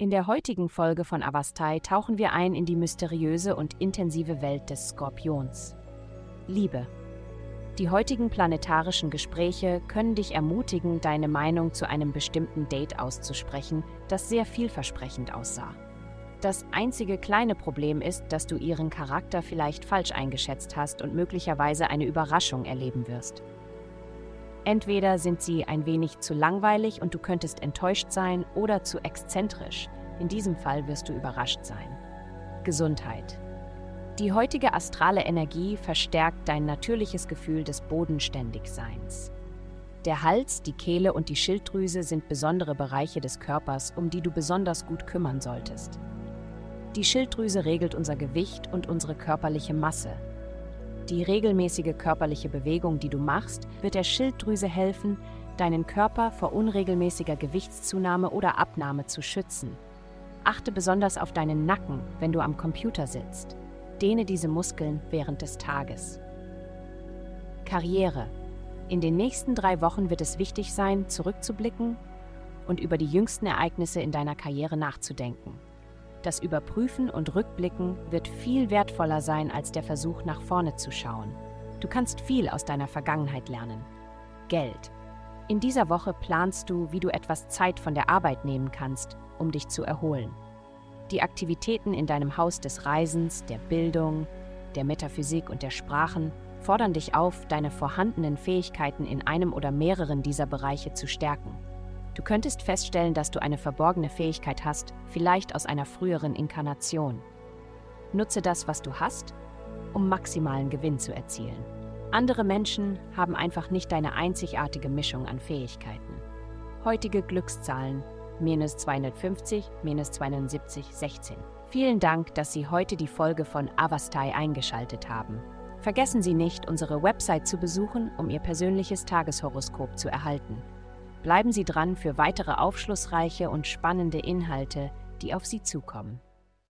In der heutigen Folge von Avastai tauchen wir ein in die mysteriöse und intensive Welt des Skorpions. Liebe. Die heutigen planetarischen Gespräche können dich ermutigen, deine Meinung zu einem bestimmten Date auszusprechen, das sehr vielversprechend aussah. Das einzige kleine Problem ist, dass du ihren Charakter vielleicht falsch eingeschätzt hast und möglicherweise eine Überraschung erleben wirst. Entweder sind sie ein wenig zu langweilig und du könntest enttäuscht sein oder zu exzentrisch. In diesem Fall wirst du überrascht sein. Gesundheit. Die heutige astrale Energie verstärkt dein natürliches Gefühl des Bodenständigseins. Der Hals, die Kehle und die Schilddrüse sind besondere Bereiche des Körpers, um die du besonders gut kümmern solltest. Die Schilddrüse regelt unser Gewicht und unsere körperliche Masse. Die regelmäßige körperliche Bewegung, die du machst, wird der Schilddrüse helfen, deinen Körper vor unregelmäßiger Gewichtszunahme oder Abnahme zu schützen. Achte besonders auf deinen Nacken, wenn du am Computer sitzt. Dehne diese Muskeln während des Tages. Karriere. In den nächsten drei Wochen wird es wichtig sein, zurückzublicken und über die jüngsten Ereignisse in deiner Karriere nachzudenken. Das Überprüfen und Rückblicken wird viel wertvoller sein als der Versuch, nach vorne zu schauen. Du kannst viel aus deiner Vergangenheit lernen. Geld. In dieser Woche planst du, wie du etwas Zeit von der Arbeit nehmen kannst, um dich zu erholen. Die Aktivitäten in deinem Haus des Reisens, der Bildung, der Metaphysik und der Sprachen fordern dich auf, deine vorhandenen Fähigkeiten in einem oder mehreren dieser Bereiche zu stärken. Du könntest feststellen, dass du eine verborgene Fähigkeit hast, vielleicht aus einer früheren Inkarnation. Nutze das, was du hast, um maximalen Gewinn zu erzielen. Andere Menschen haben einfach nicht deine einzigartige Mischung an Fähigkeiten. Heutige Glückszahlen minus 250, minus 270, 16. Vielen Dank, dass Sie heute die Folge von Avastai eingeschaltet haben. Vergessen Sie nicht, unsere Website zu besuchen, um Ihr persönliches Tageshoroskop zu erhalten. Bleiben Sie dran für weitere aufschlussreiche und spannende Inhalte, die auf Sie zukommen.